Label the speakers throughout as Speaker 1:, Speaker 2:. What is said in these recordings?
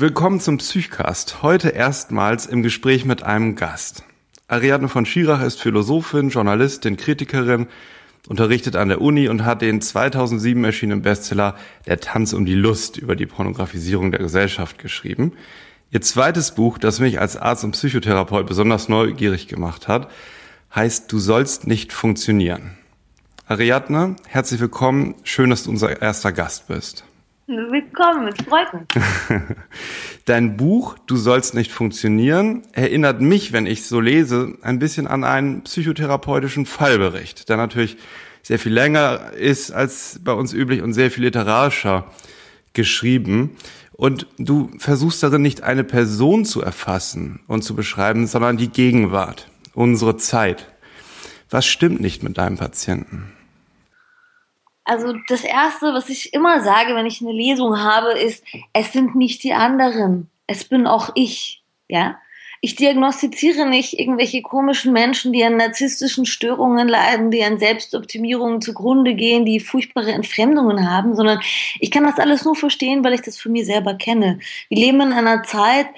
Speaker 1: Willkommen zum Psychcast. Heute erstmals im Gespräch mit einem Gast. Ariadne von Schirach ist Philosophin, Journalistin, Kritikerin, unterrichtet an der Uni und hat den 2007 erschienenen Bestseller Der Tanz um die Lust über die Pornografisierung der Gesellschaft geschrieben. Ihr zweites Buch, das mich als Arzt und Psychotherapeut besonders neugierig gemacht hat, heißt Du sollst nicht funktionieren. Ariadne, herzlich willkommen. Schön, dass du unser erster Gast bist.
Speaker 2: Willkommen, es freut mich.
Speaker 1: Dein Buch Du sollst nicht funktionieren erinnert mich, wenn ich so lese, ein bisschen an einen psychotherapeutischen Fallbericht, der natürlich sehr viel länger ist als bei uns üblich und sehr viel literarischer geschrieben. Und du versuchst darin nicht eine Person zu erfassen und zu beschreiben, sondern die Gegenwart, unsere Zeit. Was stimmt nicht mit deinem Patienten?
Speaker 2: Also das Erste, was ich immer sage, wenn ich eine Lesung habe, ist, es sind nicht die anderen, es bin auch ich. Ja, ich diagnostiziere nicht irgendwelche komischen Menschen, die an narzisstischen Störungen leiden, die an Selbstoptimierungen zugrunde gehen, die furchtbare Entfremdungen haben, sondern ich kann das alles nur verstehen, weil ich das von mir selber kenne. Wir leben in einer Zeit,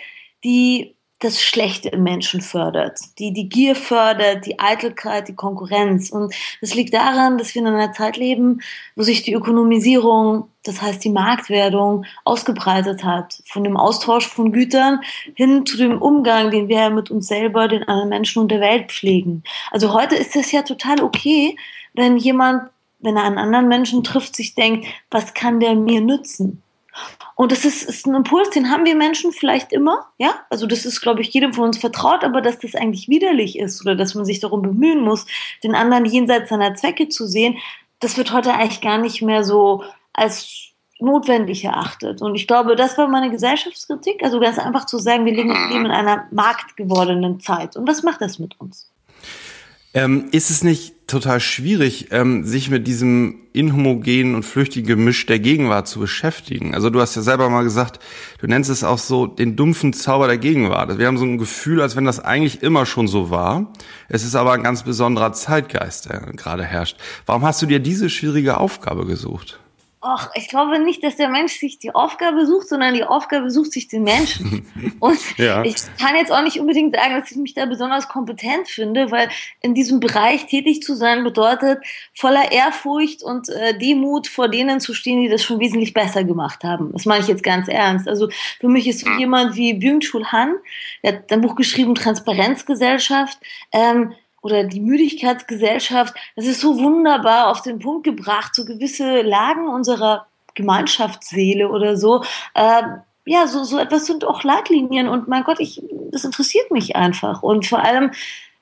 Speaker 2: die das Schlechte im Menschen fördert, die die Gier fördert, die Eitelkeit, die Konkurrenz. Und das liegt daran, dass wir in einer Zeit leben, wo sich die Ökonomisierung, das heißt die Marktwerdung, ausgebreitet hat. Von dem Austausch von Gütern hin zu dem Umgang, den wir mit uns selber, den anderen Menschen und der Welt pflegen. Also heute ist es ja total okay, wenn jemand, wenn er einen anderen Menschen trifft, sich denkt, was kann der mir nützen? Und das ist, ist ein Impuls, den haben wir Menschen vielleicht immer, ja. Also das ist, glaube ich, jedem von uns vertraut, aber dass das eigentlich widerlich ist oder dass man sich darum bemühen muss, den anderen jenseits seiner Zwecke zu sehen, das wird heute eigentlich gar nicht mehr so als notwendig erachtet. Und ich glaube, das war meine Gesellschaftskritik, also ganz einfach zu sagen, wir leben in einer marktgewordenen Zeit. Und was macht das mit uns?
Speaker 1: Ähm, ist es nicht total schwierig, ähm, sich mit diesem inhomogenen und flüchtigen Gemisch der Gegenwart zu beschäftigen? Also du hast ja selber mal gesagt, du nennst es auch so den dumpfen Zauber der Gegenwart. Wir haben so ein Gefühl, als wenn das eigentlich immer schon so war. Es ist aber ein ganz besonderer Zeitgeist, der gerade herrscht. Warum hast du dir diese schwierige Aufgabe gesucht?
Speaker 2: Och, ich glaube nicht, dass der Mensch sich die Aufgabe sucht, sondern die Aufgabe sucht sich den Menschen. Und ja. ich kann jetzt auch nicht unbedingt sagen, dass ich mich da besonders kompetent finde, weil in diesem Bereich tätig zu sein bedeutet, voller Ehrfurcht und äh, Demut vor denen zu stehen, die das schon wesentlich besser gemacht haben. Das meine ich jetzt ganz ernst. Also für mich ist so jemand wie Byung-Chul Han, der hat ein Buch geschrieben, Transparenzgesellschaft, ähm, oder die Müdigkeitsgesellschaft, das ist so wunderbar auf den Punkt gebracht, so gewisse Lagen unserer Gemeinschaftsseele oder so. Äh, ja, so, so etwas sind auch Leitlinien und mein Gott, ich, das interessiert mich einfach. Und vor allem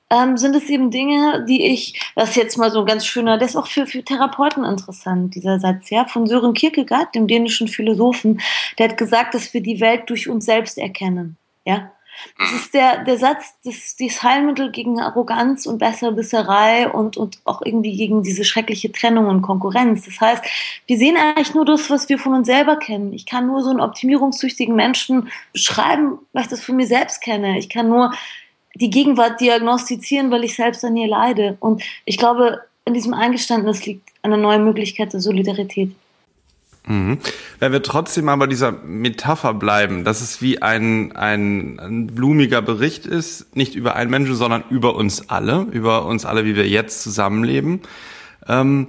Speaker 2: ähm, sind es eben Dinge, die ich, das ist jetzt mal so ein ganz schöner, das ist auch für, für Therapeuten interessant, dieser Satz, ja, von Sören Kierkegaard, dem dänischen Philosophen, der hat gesagt, dass wir die Welt durch uns selbst erkennen. Ja, das ist der, der Satz, das, das Heilmittel gegen Arroganz und Besserwisserei und, und auch irgendwie gegen diese schreckliche Trennung und Konkurrenz. Das heißt, wir sehen eigentlich nur das, was wir von uns selber kennen. Ich kann nur so einen optimierungssüchtigen Menschen beschreiben, weil ich das von mir selbst kenne. Ich kann nur die Gegenwart diagnostizieren, weil ich selbst an ihr leide. Und ich glaube, in diesem Eingeständnis liegt eine neue Möglichkeit der Solidarität.
Speaker 1: Mhm. Wenn wir trotzdem mal bei dieser Metapher bleiben, dass es wie ein, ein, ein blumiger Bericht ist, nicht über einen Menschen, sondern über uns alle, über uns alle, wie wir jetzt zusammenleben, ähm,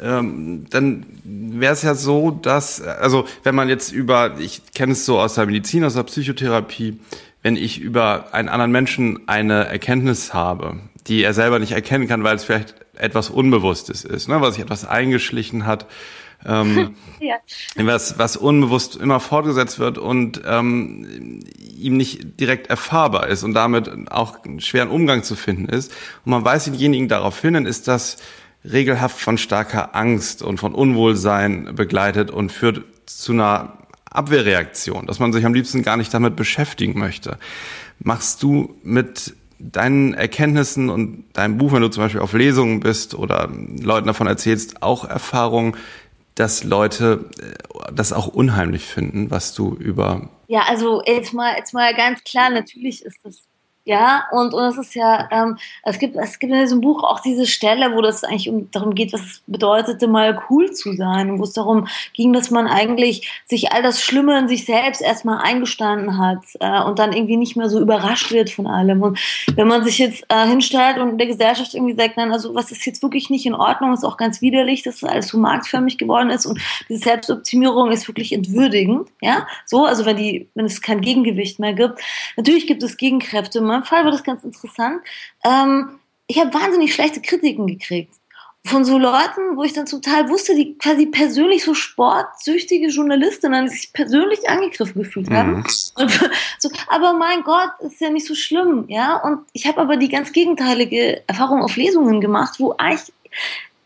Speaker 1: ähm, dann wäre es ja so, dass, also wenn man jetzt über, ich kenne es so aus der Medizin, aus der Psychotherapie, wenn ich über einen anderen Menschen eine Erkenntnis habe, die er selber nicht erkennen kann, weil es vielleicht etwas Unbewusstes ist, ne, was sich etwas eingeschlichen hat, ähm, ja. was, was unbewusst immer fortgesetzt wird und ähm, ihm nicht direkt erfahrbar ist und damit auch einen Umgang zu finden ist. Und man weiß denjenigen darauf hin, dann ist das regelhaft von starker Angst und von Unwohlsein begleitet und führt zu einer Abwehrreaktion, dass man sich am liebsten gar nicht damit beschäftigen möchte. Machst du mit deinen Erkenntnissen und deinem Buch, wenn du zum Beispiel auf Lesungen bist oder Leuten davon erzählst, auch Erfahrungen, dass Leute äh, das auch unheimlich finden, was du über.
Speaker 2: Ja, also jetzt mal, jetzt mal ganz klar, natürlich ist das Ja, und, und es ist ja, ähm, es gibt, es gibt in diesem Buch auch diese Stelle, wo das eigentlich um, darum geht, was es bedeutete, mal cool zu sein, wo es darum ging, dass man eigentlich sich all das Schlimme in sich selbst erstmal eingestanden hat äh, und dann irgendwie nicht mehr so überrascht wird von allem. Und wenn man sich jetzt äh, hinstellt und der Gesellschaft irgendwie sagt, nein, also was ist jetzt wirklich nicht in Ordnung, ist auch ganz widerlich, dass alles so marktförmig geworden ist und diese Selbstoptimierung ist wirklich entwürdigend, ja, so, also wenn die, wenn es kein Gegengewicht mehr gibt. Natürlich gibt es Gegenkräfte, meinem Fall war das ganz interessant. Ähm, ich habe wahnsinnig schlechte Kritiken gekriegt von so Leuten, wo ich dann zum Teil wusste, die quasi persönlich so sportsüchtige Journalistinnen, die sich persönlich angegriffen gefühlt haben. Mhm. so, aber mein Gott, ist ja nicht so schlimm, ja. Und ich habe aber die ganz gegenteilige Erfahrung auf Lesungen gemacht, wo eigentlich,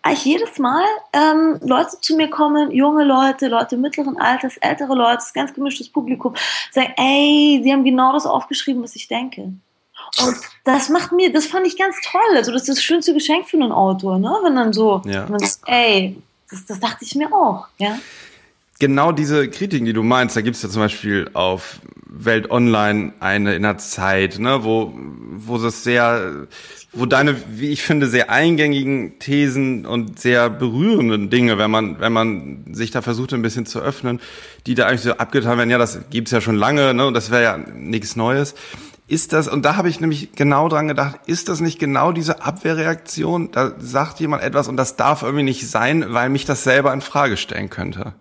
Speaker 2: eigentlich jedes Mal ähm, Leute zu mir kommen, junge Leute, Leute mittleren Alters, ältere Leute, ganz gemischtes Publikum, sagen, ey, sie haben genau das aufgeschrieben, was ich denke. Und das macht mir, das fand ich ganz toll. Also das ist das schönste Geschenk für einen Autor, ne? Wenn dann so, ja. man sagt, ey, das, das dachte ich mir auch, ja.
Speaker 1: Genau diese Kritiken, die du meinst, da gibt es ja zum Beispiel auf Welt Online eine in der Zeit, ne, wo, wo das sehr, wo deine, wie ich finde, sehr eingängigen Thesen und sehr berührenden Dinge, wenn man, wenn man sich da versucht, ein bisschen zu öffnen, die da eigentlich so abgetan werden, ja, das gibt's ja schon lange, ne, und das wäre ja nichts Neues ist das, und da habe ich nämlich genau dran gedacht, ist das nicht genau diese Abwehrreaktion? Da sagt jemand etwas und das darf irgendwie nicht sein, weil mich das selber in Frage stellen könnte.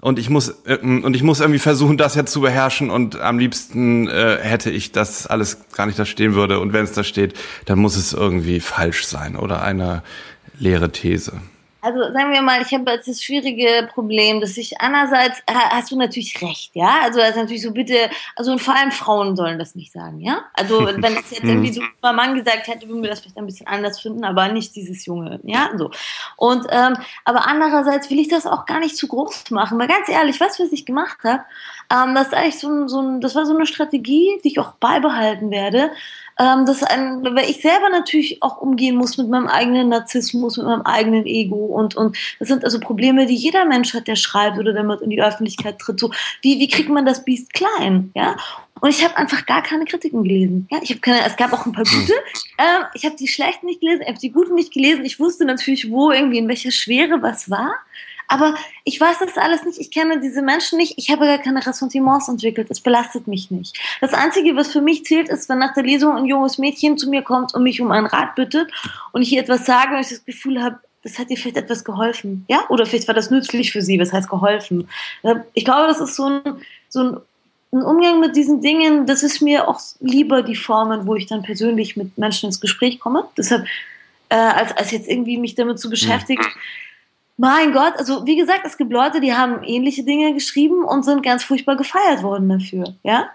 Speaker 1: Und ich muss äh, und ich muss irgendwie versuchen, das jetzt zu beherrschen. Und am liebsten äh, hätte ich, dass alles gar nicht da stehen würde. Und wenn es da steht, dann muss es irgendwie falsch sein oder eine leere These
Speaker 2: also sagen wir mal, ich habe jetzt das schwierige Problem, dass ich einerseits, hast du natürlich recht, ja, also das ist natürlich so bitte, also und vor allem Frauen sollen das nicht sagen, ja, also wenn das jetzt irgendwie so ein Mann gesagt hätte, würden wir das vielleicht ein bisschen anders finden, aber nicht dieses Junge, ja, so. Und, ähm, aber andererseits will ich das auch gar nicht zu groß machen, weil ganz ehrlich, was, was ich gemacht habe, ähm, das ist eigentlich so ein, so ein, das war so eine Strategie, die ich auch beibehalten werde, ähm, das ein, weil ich selber natürlich auch umgehen muss mit meinem eigenen Narzissmus, mit meinem eigenen Ego und, und das sind also Probleme, die jeder Mensch hat, der schreibt oder damit in die Öffentlichkeit tritt. So, wie, wie kriegt man das Biest klein? Ja? Und ich habe einfach gar keine Kritiken gelesen. Ja, ich habe keine, es gab auch ein paar gute. Äh, ich habe die schlechten nicht gelesen, ich habe die guten nicht gelesen. Ich wusste natürlich, wo irgendwie in welcher Schwere was war. Aber ich weiß das alles nicht, ich kenne diese Menschen nicht, ich habe gar keine Ressentiments entwickelt, es belastet mich nicht. Das Einzige, was für mich zählt, ist, wenn nach der Lesung ein junges Mädchen zu mir kommt und mich um einen Rat bittet und ich ihr etwas sage und ich das Gefühl habe, das hat ihr vielleicht etwas geholfen, ja? Oder vielleicht war das nützlich für sie, was heißt geholfen? Ich glaube, das ist so ein, so ein ein Umgang mit diesen Dingen, das ist mir auch lieber die Formen, wo ich dann persönlich mit Menschen ins Gespräch komme. Deshalb, äh, als, als jetzt irgendwie mich damit zu beschäftigen, mhm mein Gott, also wie gesagt, es gibt Leute, die haben ähnliche Dinge geschrieben und sind ganz furchtbar gefeiert worden dafür, ja?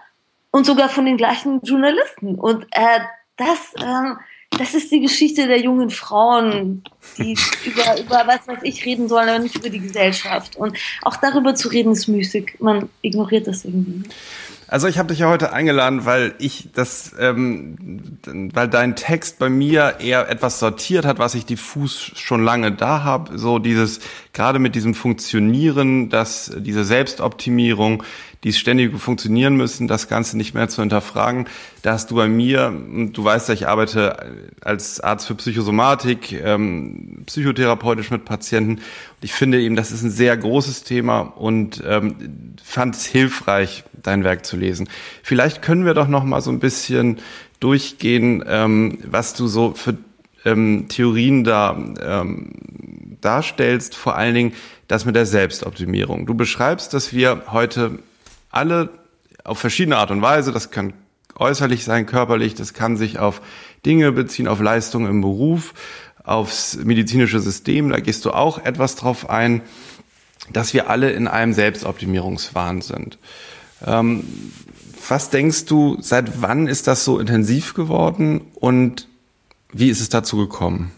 Speaker 2: Und sogar von den gleichen Journalisten. Und äh, das, ähm, das ist die Geschichte der jungen Frauen, die über, über was weiß ich reden sollen, aber nicht über die Gesellschaft. Und auch darüber zu reden ist müßig. Man ignoriert das irgendwie.
Speaker 1: Also ich habe dich ja heute eingeladen, weil ich das, ähm, weil dein Text bei mir eher etwas sortiert hat, was ich diffus schon lange da habe. So dieses, gerade mit diesem Funktionieren, dass diese Selbstoptimierung, die ständig funktionieren müssen, das Ganze nicht mehr zu hinterfragen. Da hast du bei mir, du weißt ja, ich arbeite als Arzt für Psychosomatik, ähm, psychotherapeutisch mit Patienten. Und ich finde eben, das ist ein sehr großes Thema und ähm, fand es hilfreich, dein Werk zu lesen. Vielleicht können wir doch noch mal so ein bisschen durchgehen, ähm, was du so für ähm, Theorien da ähm, darstellst, vor allen Dingen das mit der Selbstoptimierung. Du beschreibst, dass wir heute alle auf verschiedene Art und Weise, das kann äußerlich sein, körperlich, das kann sich auf Dinge beziehen, auf Leistungen im Beruf, aufs medizinische System, da gehst du auch etwas drauf ein, dass wir alle in einem Selbstoptimierungswahn sind. Ähm, was denkst du, seit wann ist das so intensiv geworden und wie ist es dazu gekommen?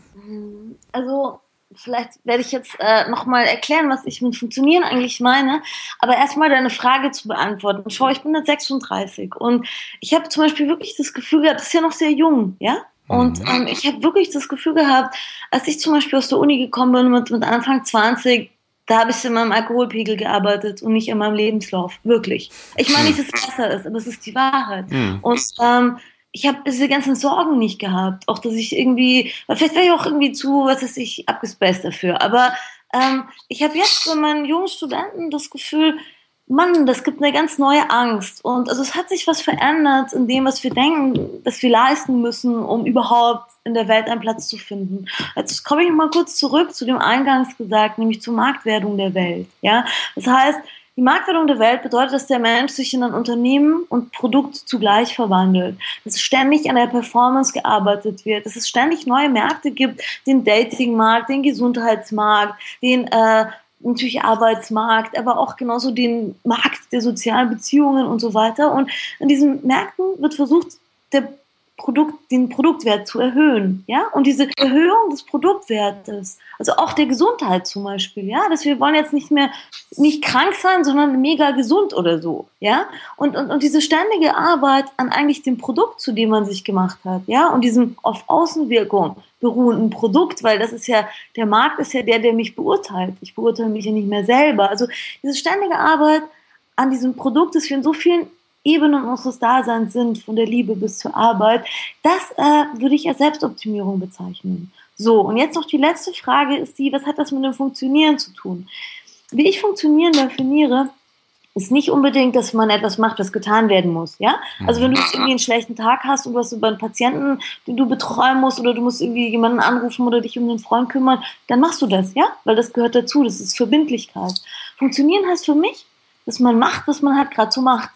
Speaker 2: Also vielleicht werde ich jetzt äh, nochmal erklären, was ich mit Funktionieren eigentlich meine. Aber erstmal deine Frage zu beantworten. Schau, ich bin jetzt 36 und ich habe zum Beispiel wirklich das Gefühl gehabt, das ist ja noch sehr jung, ja? Und mhm. ähm, ich habe wirklich das Gefühl gehabt, als ich zum Beispiel aus der Uni gekommen bin mit, mit Anfang 20, da habe ich in meinem Alkoholpegel gearbeitet und nicht in meinem Lebenslauf. Wirklich. Ich meine nicht, dass es besser ist, aber es ist die Wahrheit. Mhm. Und ähm, ich habe diese ganzen Sorgen nicht gehabt. Auch dass ich irgendwie, vielleicht wäre ich auch irgendwie zu, was weiß ich, abgespaced dafür. Aber ähm, ich habe jetzt bei meinen jungen Studenten das Gefühl, Mann, das gibt eine ganz neue Angst. Und also es hat sich was verändert in dem, was wir denken, dass wir leisten müssen, um überhaupt in der Welt einen Platz zu finden. Jetzt komme ich mal kurz zurück zu dem Eingangs gesagt, nämlich zur Marktwerdung der Welt. Ja, das heißt, die Marktwerdung der Welt bedeutet, dass der Mensch sich in ein Unternehmen und Produkt zugleich verwandelt. Dass ständig an der Performance gearbeitet wird, dass es ständig neue Märkte gibt, den Datingmarkt, den Gesundheitsmarkt, den äh, natürlich Arbeitsmarkt, aber auch genauso den Markt der sozialen Beziehungen und so weiter. Und in diesen Märkten wird versucht, der Produkt, den Produktwert zu erhöhen, ja, und diese Erhöhung des Produktwertes, also auch der Gesundheit zum Beispiel, ja, dass wir wollen jetzt nicht mehr nicht krank sein, sondern mega gesund oder so, ja, und, und, und diese ständige Arbeit an eigentlich dem Produkt, zu dem man sich gemacht hat, ja, und diesem auf Außenwirkung beruhenden Produkt, weil das ist ja, der Markt ist ja der, der mich beurteilt, ich beurteile mich ja nicht mehr selber, also diese ständige Arbeit an diesem Produkt, das wir in so vielen Ebenen unseres Daseins sind, von der Liebe bis zur Arbeit, das äh, würde ich als Selbstoptimierung bezeichnen. So, und jetzt noch die letzte Frage ist die, was hat das mit dem Funktionieren zu tun? Wie ich Funktionieren definiere, ist nicht unbedingt, dass man etwas macht, was getan werden muss, ja? Also wenn du irgendwie einen schlechten Tag hast und du hast über einen Patienten, den du betreuen musst oder du musst irgendwie jemanden anrufen oder dich um einen Freund kümmern, dann machst du das, ja? Weil das gehört dazu, das ist Verbindlichkeit. Funktionieren heißt für mich, dass man macht, was man halt gerade so macht.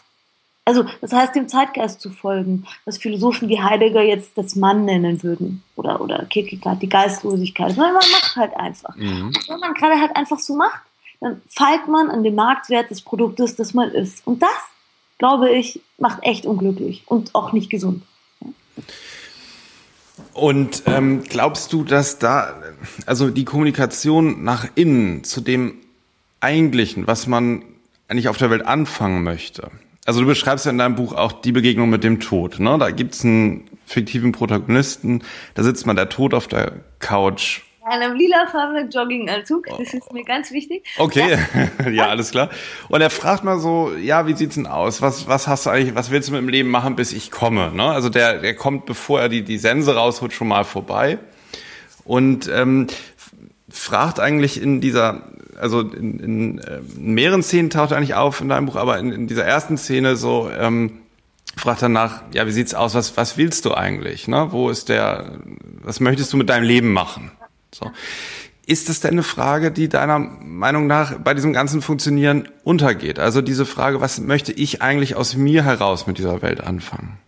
Speaker 2: Also das heißt, dem Zeitgeist zu folgen, was Philosophen wie Heidegger jetzt das Mann nennen würden oder, oder Kierkegaard die Geistlosigkeit. Sondern man macht halt einfach. Mhm. Und wenn man gerade halt einfach so macht, dann feilt man an dem Marktwert des Produktes, das man ist. Und das, glaube ich, macht echt unglücklich und auch nicht gesund.
Speaker 1: Und ähm, glaubst du, dass da, also die Kommunikation nach innen zu dem Eigentlichen, was man eigentlich auf der Welt anfangen möchte, also du beschreibst ja in deinem Buch auch die Begegnung mit dem Tod. Ne? Da gibt's einen fiktiven Protagonisten, da sitzt man der Tod auf der Couch.
Speaker 2: Einem lilafarbenen Jogginganzug, das ist mir ganz wichtig.
Speaker 1: Okay, ja. ja. alles klar. Und er fragt mal so, ja, wie sieht's denn aus? Was, was hast du eigentlich, was willst du mit dem Leben machen, bis ich komme? Ne? Also der, der kommt, bevor er die, die Sense rausholt, schon mal vorbei. Und ähm, fragt eigentlich in dieser also in, in, äh, in mehreren Szenen taucht er eigentlich auf in deinem Buch, aber in, in dieser ersten Szene so ähm, fragt er nach, ja, wie sieht's aus, was, was willst du eigentlich? Ne? Wo ist der, was möchtest du mit deinem Leben machen? So. Ist das denn eine Frage, die deiner Meinung nach bei diesem ganzen Funktionieren untergeht? Also diese Frage, was möchte ich eigentlich aus mir heraus mit dieser Welt anfangen?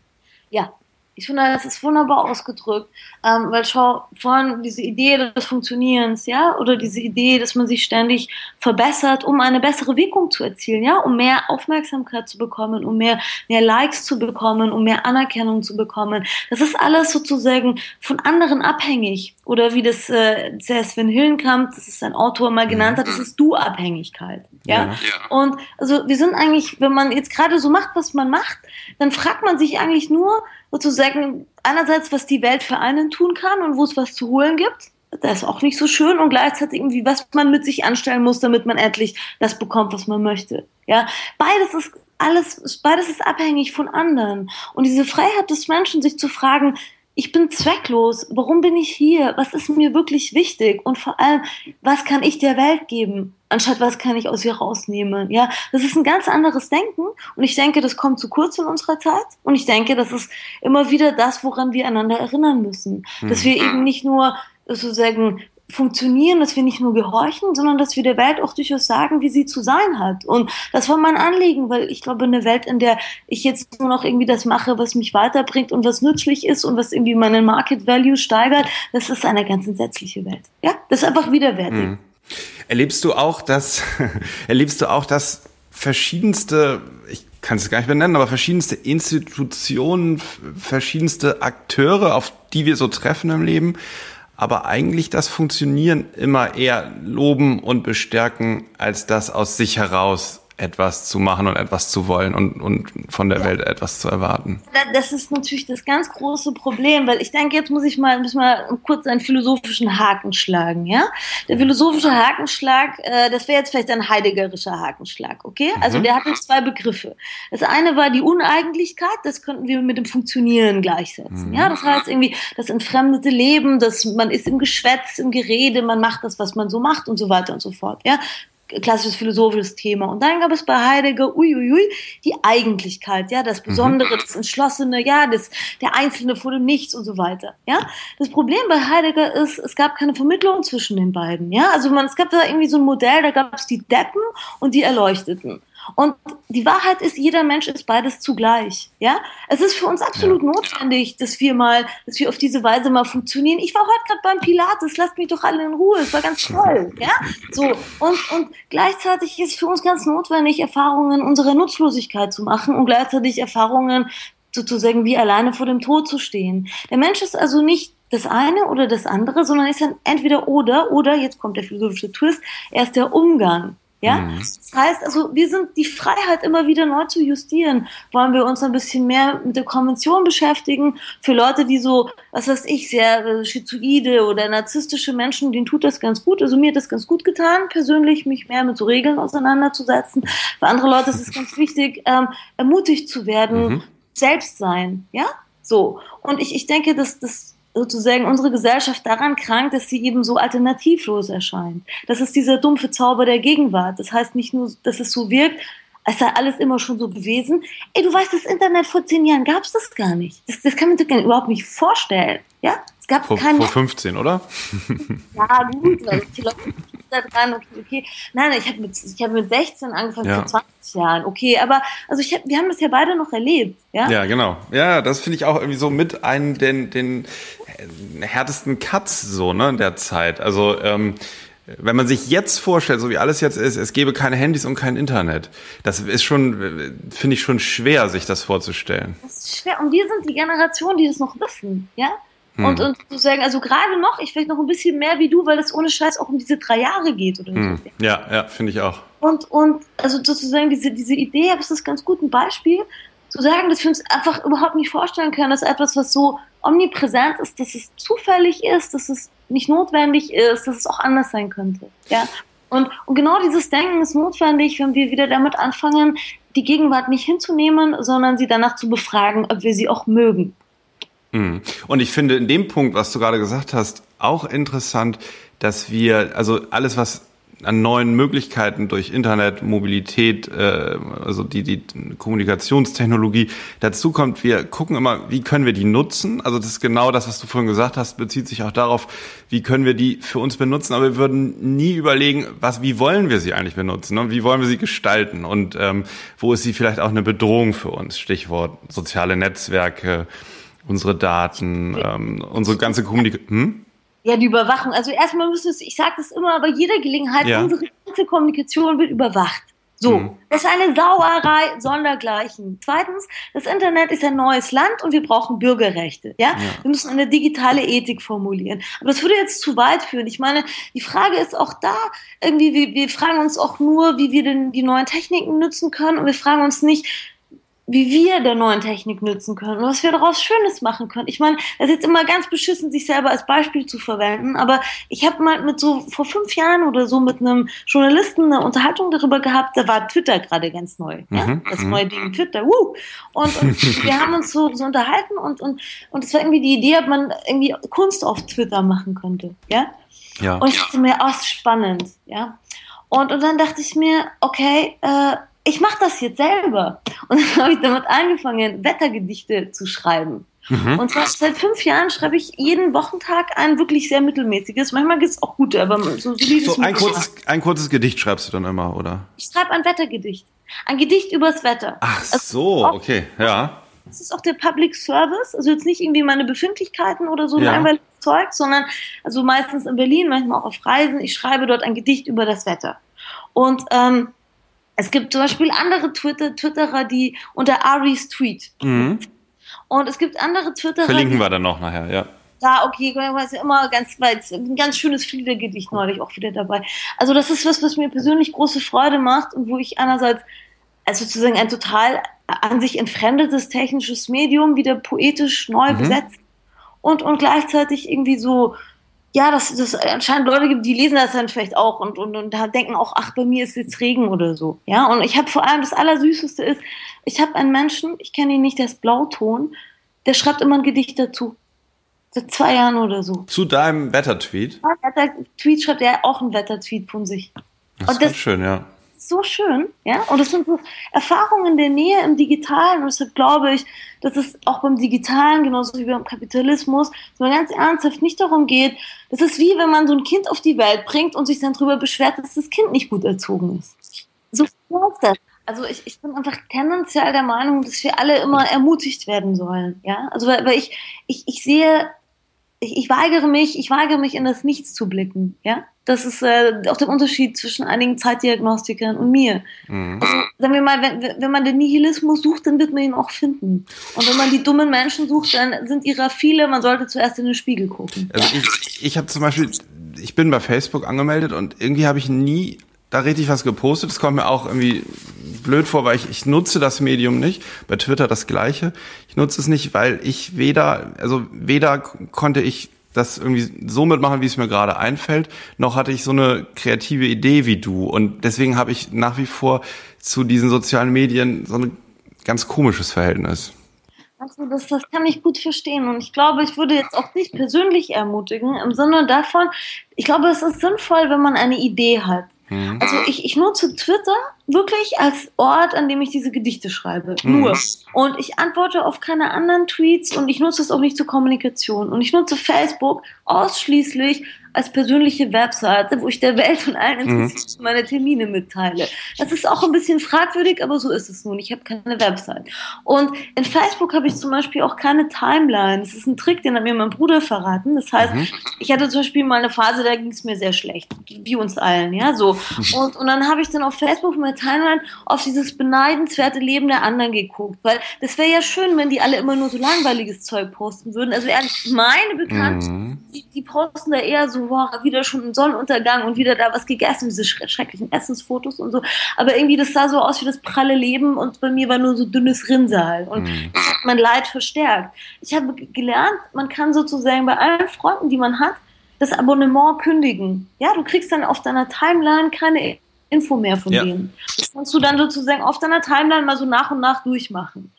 Speaker 2: Ja, ich finde, das ist wunderbar ausgedrückt, ähm, weil schau, vorhin diese Idee des Funktionierens, ja, oder diese Idee, dass man sich ständig verbessert, um eine bessere Wirkung zu erzielen, ja, um mehr Aufmerksamkeit zu bekommen, um mehr, mehr Likes zu bekommen, um mehr Anerkennung zu bekommen. Das ist alles sozusagen von anderen abhängig. Oder wie das äh, Sven Hillenkamp, das ist ein Autor, mal genannt hat, das ist Du-Abhängigkeit. Ja? ja? Und also wir sind eigentlich, wenn man jetzt gerade so macht, was man macht, dann fragt man sich eigentlich nur, sozusagen einerseits, was die Welt für einen tun kann und wo es was zu holen gibt. Das ist auch nicht so schön und gleichzeitig irgendwie, was man mit sich anstellen muss, damit man endlich das bekommt, was man möchte. Ja, beides ist alles, beides ist abhängig von anderen. Und diese Freiheit des Menschen, sich zu fragen, ich bin zwecklos. Warum bin ich hier? Was ist mir wirklich wichtig? Und vor allem, was kann ich der Welt geben? Anstatt was kann ich aus ihr rausnehmen? Ja, das ist ein ganz anderes Denken. Und ich denke, das kommt zu kurz in unserer Zeit. Und ich denke, das ist immer wieder das, woran wir einander erinnern müssen. Dass wir eben nicht nur sozusagen funktionieren, dass wir nicht nur gehorchen, sondern dass wir der Welt auch durchaus sagen, wie sie zu sein hat. Und das war mein Anliegen, weil ich glaube, eine Welt, in der ich jetzt nur noch irgendwie das mache, was mich weiterbringt und was nützlich ist und was irgendwie meinen Market Value steigert, das ist eine ganz entsetzliche Welt. Ja, das ist einfach widerwärtig. Mhm.
Speaker 1: Erlebst du auch, dass, erlebst du auch, dass verschiedenste, ich kann es gar nicht benennen, aber verschiedenste Institutionen, verschiedenste Akteure, auf die wir so treffen im Leben, aber eigentlich das Funktionieren immer eher loben und bestärken, als das aus sich heraus etwas zu machen und etwas zu wollen und, und von der ja. Welt etwas zu erwarten.
Speaker 2: Das ist natürlich das ganz große Problem, weil ich denke, jetzt muss ich mal, muss mal kurz einen philosophischen Haken schlagen, ja? Der philosophische Hakenschlag, äh, das wäre jetzt vielleicht ein heideggerischer Hakenschlag, okay? Also mhm. der hat zwei Begriffe. Das eine war die Uneigentlichkeit, das könnten wir mit dem Funktionieren gleichsetzen, mhm. ja? Das heißt irgendwie das entfremdete Leben, dass man ist im Geschwätz, im Gerede, man macht das, was man so macht und so weiter und so fort, ja? Klassisches philosophisches Thema. Und dann gab es bei Heidegger, uiuiui, die Eigentlichkeit, ja, das Besondere, mhm. das Entschlossene, ja, das, der Einzelne vor dem Nichts und so weiter, ja. Das Problem bei Heidegger ist, es gab keine Vermittlung zwischen den beiden, ja. Also man, es gab da irgendwie so ein Modell, da gab es die Deppen und die Erleuchteten. Und die Wahrheit ist, jeder Mensch ist beides zugleich. Ja, es ist für uns absolut ja. notwendig, dass wir mal, dass wir auf diese Weise mal funktionieren. Ich war heute gerade beim Pilates, lasst mich doch alle in Ruhe. Es war ganz toll. Ja, so und und gleichzeitig ist für uns ganz notwendig, Erfahrungen unserer Nutzlosigkeit zu machen und gleichzeitig Erfahrungen sozusagen wie alleine vor dem Tod zu stehen. Der Mensch ist also nicht das eine oder das andere, sondern ist ein entweder oder oder jetzt kommt der philosophische Twist, er ist der Umgang ja, mhm. das heißt also, wir sind die Freiheit immer wieder neu zu justieren. Wollen wir uns ein bisschen mehr mit der Konvention beschäftigen? Für Leute, die so, was weiß ich, sehr äh, schizoide oder narzisstische Menschen, denen tut das ganz gut. Also mir hat das ganz gut getan, persönlich mich mehr mit so Regeln auseinanderzusetzen. Für andere Leute ist es ganz wichtig, ähm, ermutigt zu werden, mhm. selbst sein, ja, so. Und ich, ich denke, dass das sozusagen unsere Gesellschaft daran krankt, dass sie eben so alternativlos erscheint. Das ist dieser dumpfe Zauber der Gegenwart. Das heißt nicht nur, dass es so wirkt, als sei alles immer schon so gewesen. Ey, du weißt, das Internet vor zehn Jahren gab es das gar nicht. Das, das kann man sich überhaupt nicht vorstellen. Ja?
Speaker 1: Es gab vor, keine. Vor 15, oder?
Speaker 2: ja, gut, weil die Leute da dran, okay, okay. Nein, ich habe mit, ich hab mit 16 angefangen, ja. vor 20 Jahren, okay, aber also ich hab, wir haben das ja beide noch erlebt, ja?
Speaker 1: Ja, genau. Ja, das finde ich auch irgendwie so mit einem den, den härtesten Cuts so, ne, in der Zeit. Also, ähm, wenn man sich jetzt vorstellt, so wie alles jetzt ist, es gäbe keine Handys und kein Internet. Das ist schon, finde ich schon schwer, sich das vorzustellen.
Speaker 2: Das ist schwer. Und wir sind die Generation, die das noch wissen, ja? Hm. Und, und sozusagen, also gerade noch, ich vielleicht noch ein bisschen mehr wie du, weil es ohne Scheiß auch um diese drei Jahre geht oder hm.
Speaker 1: so. Ja, ja, finde ich auch.
Speaker 2: Und, und also sozusagen diese, diese Idee, das ist ganz gut ein Beispiel, zu sagen, dass wir uns einfach überhaupt nicht vorstellen können, dass etwas, was so omnipräsent ist, dass es zufällig ist, dass es nicht notwendig ist, dass es auch anders sein könnte. Ja? Und, und genau dieses Denken ist notwendig, wenn wir wieder damit anfangen, die Gegenwart nicht hinzunehmen, sondern sie danach zu befragen, ob wir sie auch mögen.
Speaker 1: Mhm. Und ich finde in dem Punkt, was du gerade gesagt hast, auch interessant, dass wir, also alles, was an neuen Möglichkeiten durch Internet, Mobilität, äh, also die, die Kommunikationstechnologie dazu kommt. Wir gucken immer, wie können wir die nutzen. Also das ist genau das, was du vorhin gesagt hast, bezieht sich auch darauf, wie können wir die für uns benutzen. Aber wir würden nie überlegen, was, wie wollen wir sie eigentlich benutzen und wie wollen wir sie gestalten und ähm, wo ist sie vielleicht auch eine Bedrohung für uns. Stichwort soziale Netzwerke, unsere Daten, ähm, unsere ganze Kommunikation. Hm?
Speaker 2: Ja, die Überwachung. Also erstmal müssen wir, ich sage das immer bei jeder Gelegenheit, ja. unsere ganze Kommunikation wird überwacht. So, mhm. das ist eine Sauerei sondergleichen. Zweitens, das Internet ist ein neues Land und wir brauchen Bürgerrechte. Ja? ja? Wir müssen eine digitale Ethik formulieren. Aber das würde jetzt zu weit führen. Ich meine, die Frage ist auch da, irgendwie, wir, wir fragen uns auch nur, wie wir denn die neuen Techniken nutzen können und wir fragen uns nicht, wie wir der neuen Technik nützen können und was wir daraus Schönes machen können. Ich meine, es ist jetzt immer ganz beschissen, sich selber als Beispiel zu verwenden, aber ich habe mal mit so vor fünf Jahren oder so mit einem Journalisten eine Unterhaltung darüber gehabt, da war Twitter gerade ganz neu, mhm, ja? das mhm. neue Ding Twitter, wuh! Und, und wir haben uns so, so unterhalten und, und, und es war irgendwie die Idee, ob man irgendwie Kunst auf Twitter machen könnte, ja? ja. Und ich dachte mir, oh, spannend, ja? Und, und dann dachte ich mir, okay, äh, ich mache das jetzt selber. Und dann habe ich damit angefangen, Wettergedichte zu schreiben. Mhm. Und zwar seit fünf Jahren schreibe ich jeden Wochentag ein wirklich sehr mittelmäßiges. Manchmal gibt es auch gute, aber so,
Speaker 1: so, so ein, kurzes, ein kurzes Gedicht schreibst du dann immer, oder?
Speaker 2: Ich schreibe ein Wettergedicht. Ein Gedicht übers Wetter.
Speaker 1: Ach also so, auch, okay, ja.
Speaker 2: Das ist auch der Public Service, also jetzt nicht irgendwie meine Befindlichkeiten oder so ja. langweiliges Zeug, sondern also meistens in Berlin, manchmal auch auf Reisen. Ich schreibe dort ein Gedicht über das Wetter. Und ähm, es gibt zum Beispiel andere Twitter, Twitterer, die unter Aris Tweet. Mhm. Und es gibt andere Twitterer.
Speaker 1: Verlinken wir dann noch nachher, ja.
Speaker 2: da, okay, ist immer ganz weit, ein ganz schönes Fliedergedicht neulich auch wieder dabei. Also das ist was, was mir persönlich große Freude macht und wo ich einerseits also sozusagen ein total an sich entfremdetes technisches Medium wieder poetisch neu mhm. besetzt und, und gleichzeitig irgendwie so, ja, dass das anscheinend Leute gibt, die lesen das dann vielleicht auch und, und, und da denken auch, ach, bei mir ist jetzt Regen oder so. Ja, und ich habe vor allem das Allersüßeste ist, ich habe einen Menschen, ich kenne ihn nicht, der ist Blauton, der schreibt immer ein Gedicht dazu. Seit zwei Jahren oder so.
Speaker 1: Zu deinem Wettertweet?
Speaker 2: Ja, Wettertweet schreibt er auch einen Wettertweet von sich.
Speaker 1: Das und ist das, schön, ja
Speaker 2: so schön, ja. Und das sind so Erfahrungen der Nähe im Digitalen. Und deshalb glaube ich, dass es auch beim Digitalen, genauso wie beim Kapitalismus, so ganz ernsthaft nicht darum geht, das ist wie wenn man so ein Kind auf die Welt bringt und sich dann darüber beschwert, dass das Kind nicht gut erzogen ist. So ist das. Also ich, ich bin einfach tendenziell der Meinung, dass wir alle immer ermutigt werden sollen. Ja, also weil, weil ich, ich, ich sehe, ich, ich weigere mich, ich weigere mich in das Nichts zu blicken. Ja, das ist äh, auch der Unterschied zwischen einigen Zeitdiagnostikern und mir. Mhm. Also, sagen wir mal, wenn, wenn man den Nihilismus sucht, dann wird man ihn auch finden. Und wenn man die dummen Menschen sucht, dann sind ihrer viele, man sollte zuerst in den Spiegel gucken.
Speaker 1: Also ja. ich, ich habe zum Beispiel, ich bin bei Facebook angemeldet und irgendwie habe ich nie da richtig was gepostet. Das kommt mir auch irgendwie blöd vor, weil ich, ich nutze das Medium nicht. Bei Twitter das gleiche. Ich nutze es nicht, weil ich weder, also weder konnte ich das irgendwie so mitmachen, wie es mir gerade einfällt, noch hatte ich so eine kreative Idee wie du. Und deswegen habe ich nach wie vor zu diesen sozialen Medien so ein ganz komisches Verhältnis.
Speaker 2: Also das, das kann ich gut verstehen. Und ich glaube, ich würde jetzt auch dich persönlich ermutigen, im Sinne davon, ich glaube, es ist sinnvoll, wenn man eine Idee hat. Mhm. Also ich, ich nutze Twitter wirklich als Ort, an dem ich diese Gedichte schreibe. Mhm. Nur. Und ich antworte auf keine anderen Tweets und ich nutze es auch nicht zur Kommunikation. Und ich nutze Facebook ausschließlich als persönliche Webseite, wo ich der Welt und allen. Interessierten mhm. meine Termine mitteile. Das ist auch ein bisschen fragwürdig, aber so ist es nun. Ich habe keine Website. Und in Facebook habe ich zum Beispiel auch keine Timeline. Das ist ein Trick, den hat mir mein Bruder verraten. Das heißt, mhm. ich hatte zum Beispiel mal eine Phase, da ging es mir sehr schlecht, wie uns allen, ja, so. Mhm. Und, und dann habe ich dann auf Facebook meine Timeline auf dieses beneidenswerte Leben der anderen geguckt, weil das wäre ja schön, wenn die alle immer nur so langweiliges Zeug posten würden. Also ehrlich, meine Bekannten, mhm. die, die posten da eher so wow, wieder schon ein Sonnenuntergang und wieder da was gegessen, diese schrecklichen Essensfotos und so. Aber irgendwie, das sah so aus wie das pralle Leben und bei mir war nur so dünnes Rinnsal. Und mhm. das hat mein Leid verstärkt. Ich habe gelernt, man kann sozusagen bei allen Freunden, die man hat, das Abonnement kündigen. Ja, du kriegst dann auf deiner Timeline keine Info mehr von ja. denen. Das kannst du dann sozusagen auf deiner Timeline mal so nach und nach durchmachen.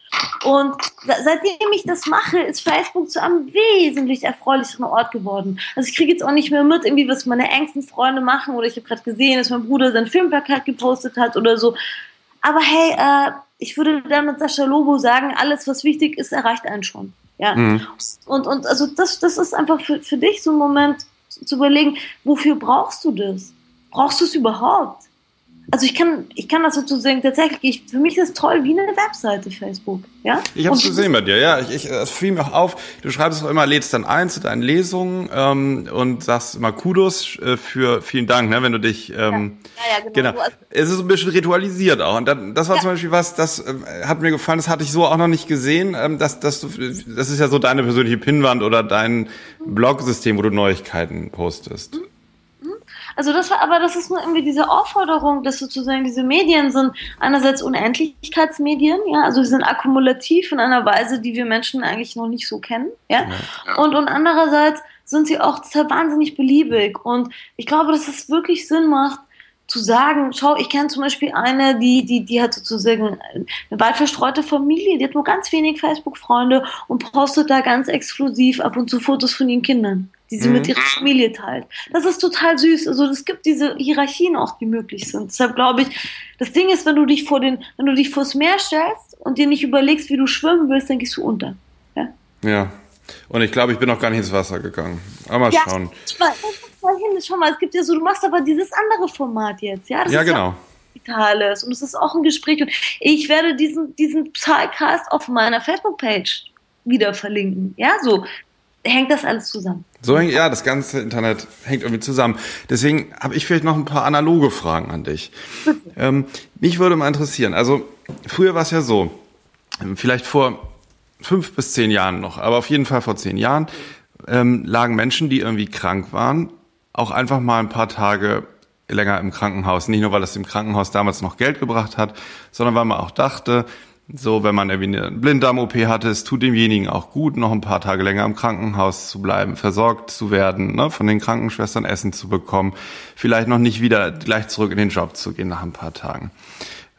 Speaker 2: Und seitdem ich das mache, ist Facebook zu einem wesentlich erfreulicheren Ort geworden. Also ich kriege jetzt auch nicht mehr mit, irgendwie, was meine engsten Freunde machen. Oder ich habe gerade gesehen, dass mein Bruder sein Filmplakat gepostet hat oder so. Aber hey, äh, ich würde dann mit Sascha Lobo sagen, alles, was wichtig ist, erreicht einen schon. Ja. Mhm. Und, und also das, das ist einfach für, für dich so ein Moment zu überlegen, wofür brauchst du das? Brauchst du es überhaupt? Also ich kann, ich kann das sozusagen tatsächlich, ich, für mich ist es toll wie eine Webseite Facebook, ja.
Speaker 1: Ich habe es gesehen bei dir, ja. Ich, ich, es fiel mir auch auf. Du schreibst auch immer, lädst dann ein zu deinen Lesungen ähm, und sagst immer Kudos äh, für vielen Dank, ne, wenn du dich. Ähm, ja. ja, ja, genau. genau. Es ist ein bisschen ritualisiert auch und dann, das war zum Beispiel was, das äh, hat mir gefallen. Das hatte ich so auch noch nicht gesehen. Ähm, dass, dass du, das ist ja so deine persönliche Pinnwand oder dein Blog-System, wo du Neuigkeiten postest. Mhm.
Speaker 2: Also das war, aber das ist nur irgendwie diese Aufforderung, dass sozusagen diese Medien sind einerseits Unendlichkeitsmedien, ja, also sie sind akkumulativ in einer Weise, die wir Menschen eigentlich noch nicht so kennen, ja, ja. und und andererseits sind sie auch deshalb wahnsinnig beliebig. Und ich glaube, dass es wirklich Sinn macht, zu sagen, schau, ich kenne zum Beispiel eine, die, die, die hat sozusagen eine weit verstreute Familie, die hat nur ganz wenig Facebook-Freunde und postet da ganz exklusiv ab und zu Fotos von ihren Kindern die sie mhm. mit ihrer Familie teilt. Das ist total süß. Also es gibt diese Hierarchien auch, die möglich sind. Deshalb glaube ich, das Ding ist, wenn du dich vor den, wenn du dich vors Meer stellst und dir nicht überlegst, wie du schwimmen willst, dann gehst du unter. Ja.
Speaker 1: ja. Und ich glaube, ich bin noch gar nicht ins Wasser gegangen. Aber mal ja, schauen.
Speaker 2: Mal, mal hin, schau mal, es gibt ja so, du machst aber dieses andere Format jetzt, ja? Das
Speaker 1: ja, genau.
Speaker 2: Digitales und es ist auch ein Gespräch und ich werde diesen, diesen Podcast auf meiner Facebook-Page wieder verlinken. Ja, so hängt das alles zusammen.
Speaker 1: So hängt, ja, das ganze Internet hängt irgendwie zusammen. Deswegen habe ich vielleicht noch ein paar analoge Fragen an dich. ähm, mich würde mal interessieren, also früher war es ja so, vielleicht vor fünf bis zehn Jahren noch, aber auf jeden Fall vor zehn Jahren, ähm, lagen Menschen, die irgendwie krank waren, auch einfach mal ein paar Tage länger im Krankenhaus. Nicht nur, weil es dem Krankenhaus damals noch Geld gebracht hat, sondern weil man auch dachte, so, wenn man irgendwie eine Blinddarm-OP hatte, es tut demjenigen auch gut, noch ein paar Tage länger im Krankenhaus zu bleiben, versorgt zu werden, ne, von den Krankenschwestern Essen zu bekommen, vielleicht noch nicht wieder gleich zurück in den Job zu gehen nach ein paar Tagen.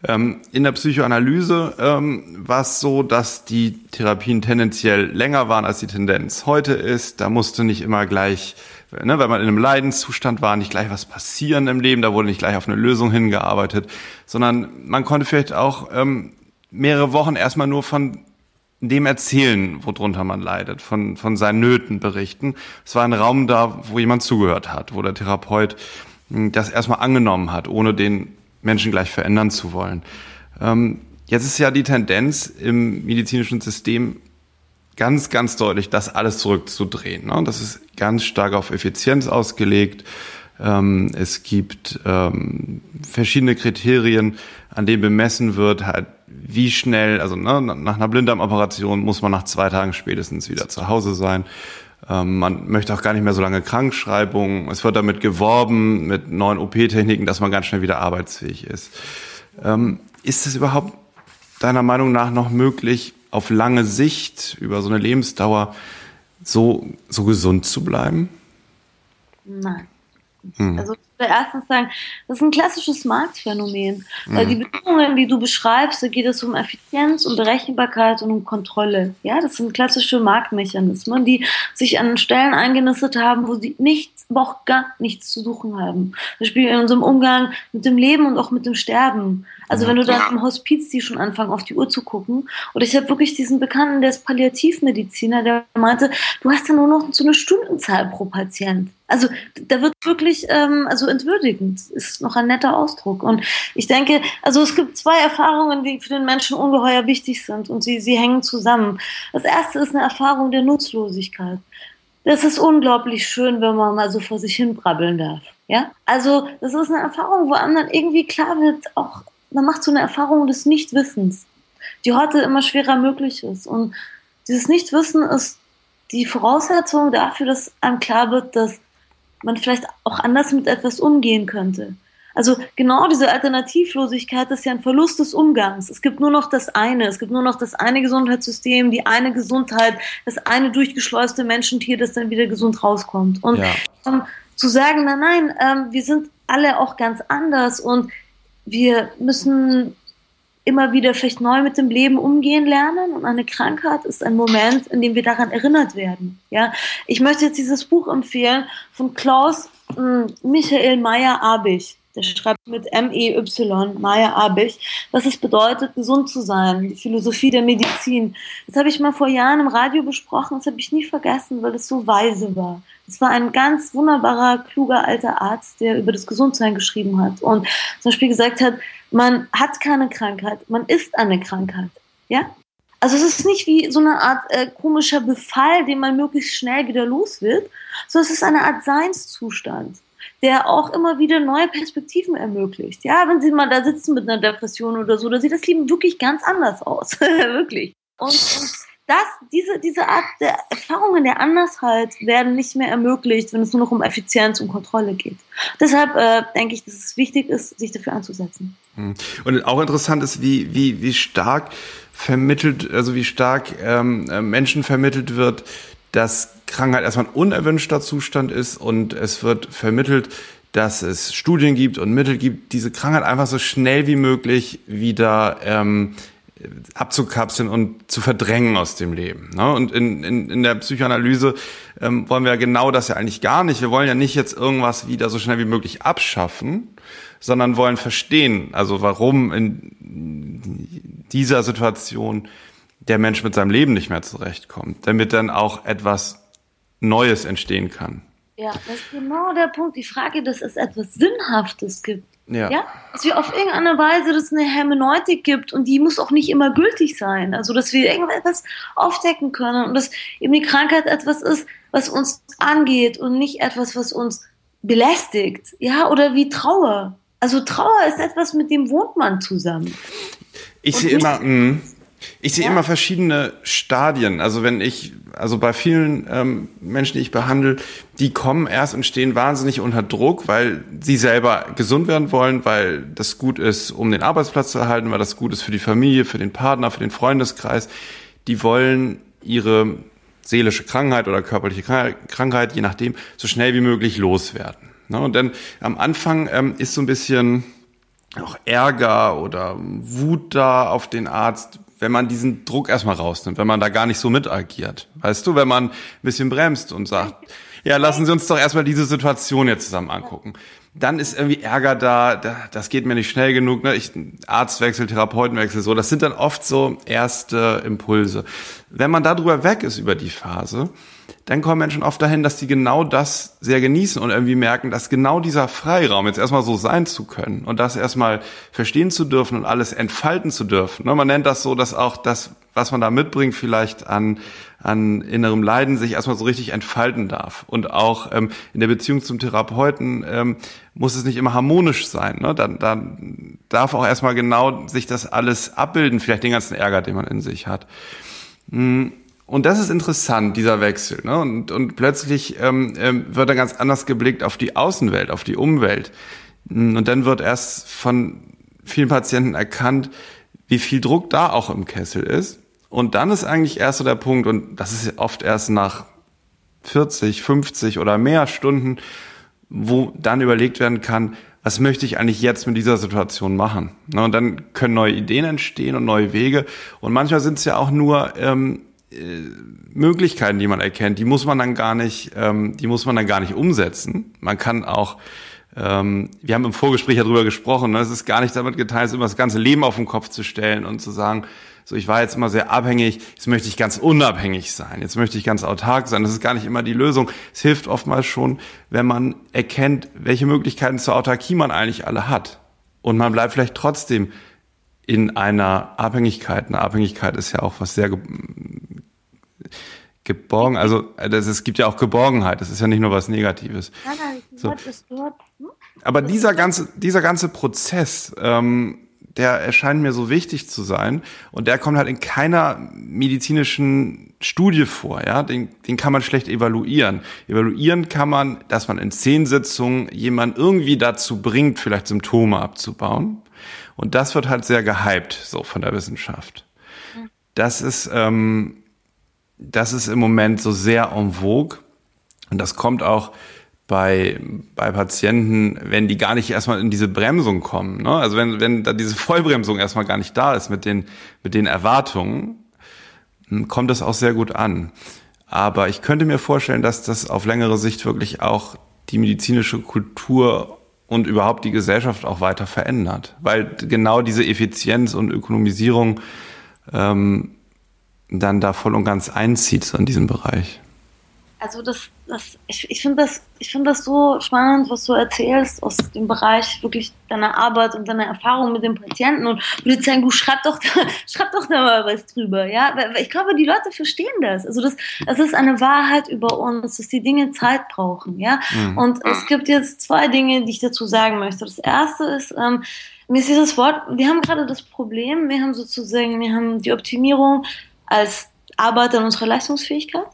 Speaker 1: Ähm, in der Psychoanalyse ähm, war es so, dass die Therapien tendenziell länger waren, als die Tendenz heute ist. Da musste nicht immer gleich ne, wenn man in einem Leidenszustand war, nicht gleich was passieren im Leben, da wurde nicht gleich auf eine Lösung hingearbeitet, sondern man konnte vielleicht auch ähm, mehrere Wochen erstmal nur von dem erzählen, worunter man leidet, von, von seinen Nöten berichten. Es war ein Raum da, wo jemand zugehört hat, wo der Therapeut hm, das erstmal angenommen hat, ohne den Menschen gleich verändern zu wollen. Ähm, jetzt ist ja die Tendenz im medizinischen System ganz, ganz deutlich, das alles zurückzudrehen. Ne? Das ist ganz stark auf Effizienz ausgelegt. Ähm, es gibt ähm, verschiedene Kriterien, an denen bemessen wird, halt, wie schnell, also ne, nach einer Blinddarmoperation muss man nach zwei Tagen spätestens wieder zu Hause sein. Ähm, man möchte auch gar nicht mehr so lange Krankschreibungen. Es wird damit geworben mit neuen OP-Techniken, dass man ganz schnell wieder arbeitsfähig ist. Ähm, ist es überhaupt deiner Meinung nach noch möglich, auf lange Sicht, über so eine Lebensdauer, so, so gesund zu bleiben?
Speaker 2: Nein. Hm. Also erstens sagen, das ist ein klassisches Marktphänomen. Hm. Weil die Bedingungen, die du beschreibst, da geht es um Effizienz, um Berechenbarkeit und um Kontrolle. Ja, das sind klassische Marktmechanismen, die sich an Stellen eingenistet haben, wo sie nichts, aber auch gar nichts zu suchen haben. Zum Beispiel in unserem Umgang mit dem Leben und auch mit dem Sterben. Also wenn du dann im Hospiz die schon anfangen, auf die Uhr zu gucken. Oder ich habe wirklich diesen Bekannten, der ist Palliativmediziner, der meinte, du hast ja nur noch so eine Stundenzahl pro Patient. Also da wird wirklich, ähm, also entwürdigend, ist noch ein netter Ausdruck. Und ich denke, also es gibt zwei Erfahrungen, die für den Menschen ungeheuer wichtig sind und sie, sie hängen zusammen. Das erste ist eine Erfahrung der Nutzlosigkeit. Das ist unglaublich schön, wenn man mal so vor sich hin brabbeln darf. Ja, also das ist eine Erfahrung, wo einem dann irgendwie klar wird, auch man macht so eine Erfahrung des Nichtwissens, die heute immer schwerer möglich ist. Und dieses Nichtwissen ist die Voraussetzung dafür, dass einem klar wird, dass man vielleicht auch anders mit etwas umgehen könnte. Also genau diese Alternativlosigkeit ist ja ein Verlust des Umgangs. Es gibt nur noch das eine, es gibt nur noch das eine Gesundheitssystem, die eine Gesundheit, das eine durchgeschleuste Menschentier, das dann wieder gesund rauskommt. Und ja. ähm, zu sagen, nein, nein, ähm, wir sind alle auch ganz anders und wir müssen immer wieder vielleicht neu mit dem Leben umgehen lernen und eine Krankheit ist ein Moment, in dem wir daran erinnert werden. Ja, ich möchte jetzt dieses Buch empfehlen von Klaus äh, Michael Meyer-Abich. Der schreibt mit M-E-Y, Meyer Abich, was es bedeutet, gesund zu sein, die Philosophie der Medizin. Das habe ich mal vor Jahren im Radio besprochen, das habe ich nie vergessen, weil es so weise war. Es war ein ganz wunderbarer, kluger alter Arzt, der über das Gesundsein geschrieben hat und zum Beispiel gesagt hat, man hat keine Krankheit, man ist eine Krankheit. Ja? Also es ist nicht wie so eine Art äh, komischer Befall, den man möglichst schnell wieder los wird, sondern es ist eine Art Seinszustand, der auch immer wieder neue Perspektiven ermöglicht. Ja, wenn Sie mal da sitzen mit einer Depression oder so, da sieht das Leben wirklich ganz anders aus. wirklich. Und, und das, diese, diese Art der Erfahrungen der Andersheit werden nicht mehr ermöglicht, wenn es nur noch um Effizienz und Kontrolle geht. Deshalb äh, denke ich, dass es wichtig ist, sich dafür anzusetzen.
Speaker 1: Hm. Und auch interessant ist, wie, wie, wie stark vermittelt, also wie stark ähm, äh, Menschen vermittelt wird, dass Krankheit erstmal ein unerwünschter Zustand ist und es wird vermittelt, dass es Studien gibt und Mittel gibt, diese Krankheit einfach so schnell wie möglich wieder ähm, abzukapseln und zu verdrängen aus dem Leben. Ne? Und in, in, in der Psychoanalyse ähm, wollen wir ja genau das ja eigentlich gar nicht. Wir wollen ja nicht jetzt irgendwas wieder so schnell wie möglich abschaffen, sondern wollen verstehen, also warum in dieser Situation der Mensch mit seinem Leben nicht mehr zurechtkommt, damit dann auch etwas Neues entstehen kann.
Speaker 2: Ja, das ist genau der Punkt. Die Frage, dass es etwas Sinnhaftes gibt. Ja. ja. Dass wir auf irgendeine Weise, dass es eine Hermeneutik gibt und die muss auch nicht immer gültig sein. Also, dass wir irgendetwas aufdecken können und dass eben die Krankheit etwas ist, was uns angeht und nicht etwas, was uns belästigt. Ja, oder wie Trauer. Also, Trauer ist etwas, mit dem wohnt man zusammen.
Speaker 1: Ich sehe immer, mh, Ich sehe ja. immer verschiedene Stadien. Also wenn ich, also bei vielen ähm, Menschen, die ich behandle, die kommen erst und stehen wahnsinnig unter Druck, weil sie selber gesund werden wollen, weil das gut ist, um den Arbeitsplatz zu erhalten, weil das gut ist für die Familie, für den Partner, für den Freundeskreis. Die wollen ihre seelische Krankheit oder körperliche Krankheit, je nachdem, so schnell wie möglich loswerden. Ne? Und dann am Anfang ähm, ist so ein bisschen auch Ärger oder Wut da auf den Arzt, wenn man diesen Druck erstmal rausnimmt, wenn man da gar nicht so mit agiert. Weißt du, wenn man ein bisschen bremst und sagt, ja, lassen Sie uns doch erstmal diese Situation jetzt zusammen angucken. Dann ist irgendwie Ärger da, das geht mir nicht schnell genug, ne? Ich, Arztwechsel, Therapeutenwechsel, so. Das sind dann oft so erste Impulse. Wenn man darüber weg ist über die Phase, dann kommen Menschen oft dahin, dass die genau das sehr genießen und irgendwie merken, dass genau dieser Freiraum jetzt erstmal so sein zu können und das erstmal verstehen zu dürfen und alles entfalten zu dürfen. Ne, man nennt das so, dass auch das, was man da mitbringt, vielleicht an, an innerem Leiden sich erstmal so richtig entfalten darf. Und auch ähm, in der Beziehung zum Therapeuten ähm, muss es nicht immer harmonisch sein. Ne? Dann, dann darf auch erstmal genau sich das alles abbilden, vielleicht den ganzen Ärger, den man in sich hat. Hm und das ist interessant, dieser Wechsel. Ne? Und, und plötzlich ähm, ähm, wird er ganz anders geblickt auf die Außenwelt, auf die Umwelt. Und dann wird erst von vielen Patienten erkannt, wie viel Druck da auch im Kessel ist. Und dann ist eigentlich erst so der Punkt, und das ist oft erst nach 40, 50 oder mehr Stunden, wo dann überlegt werden kann, was möchte ich eigentlich jetzt mit dieser Situation machen? Ne? Und dann können neue Ideen entstehen und neue Wege. Und manchmal sind es ja auch nur ähm, äh, Möglichkeiten, die man erkennt, die muss man dann gar nicht, ähm, die muss man dann gar nicht umsetzen. Man kann auch, ähm, wir haben im Vorgespräch ja drüber gesprochen, ne, es ist gar nicht damit geteilt, immer das ganze Leben auf den Kopf zu stellen und zu sagen, so ich war jetzt immer sehr abhängig, jetzt möchte ich ganz unabhängig sein, jetzt möchte ich ganz autark sein. Das ist gar nicht immer die Lösung. Es hilft oftmals schon, wenn man erkennt, welche Möglichkeiten zur Autarkie man eigentlich alle hat. Und man bleibt vielleicht trotzdem in einer Abhängigkeit. Eine Abhängigkeit ist ja auch was sehr geborgen, also das, es gibt ja auch Geborgenheit, das ist ja nicht nur was Negatives. So. Hm? Aber dieser ganze, dieser ganze Prozess, ähm, der erscheint mir so wichtig zu sein und der kommt halt in keiner medizinischen Studie vor, ja, den, den kann man schlecht evaluieren. Evaluieren kann man, dass man in zehn Sitzungen jemand irgendwie dazu bringt, vielleicht Symptome abzubauen. Und das wird halt sehr gehypt, so von der Wissenschaft. Das ist, ähm, das ist im Moment so sehr en vogue. Und das kommt auch bei, bei Patienten, wenn die gar nicht erstmal in diese Bremsung kommen. Ne? Also wenn, wenn da diese Vollbremsung erstmal gar nicht da ist mit den, mit den Erwartungen, hm, kommt das auch sehr gut an. Aber ich könnte mir vorstellen, dass das auf längere Sicht wirklich auch die medizinische Kultur und überhaupt die Gesellschaft auch weiter verändert. Weil genau diese Effizienz und Ökonomisierung ähm, dann da voll und ganz einzieht so in diesem Bereich.
Speaker 2: Also das, das, ich, ich finde das, ich finde das so spannend, was du erzählst aus dem Bereich wirklich deiner Arbeit und deiner Erfahrung mit den Patienten und würde sagen, du schreib doch, da, schreib doch da mal was drüber, ja. Ich glaube, die Leute verstehen das. Also das, das ist eine Wahrheit über uns, dass die Dinge Zeit brauchen, ja. Mhm. Und es gibt jetzt zwei Dinge, die ich dazu sagen möchte. Das erste ist, ähm, mir ist dieses Wort, wir haben gerade das Problem, wir haben sozusagen, wir haben die Optimierung als Arbeit an unserer Leistungsfähigkeit.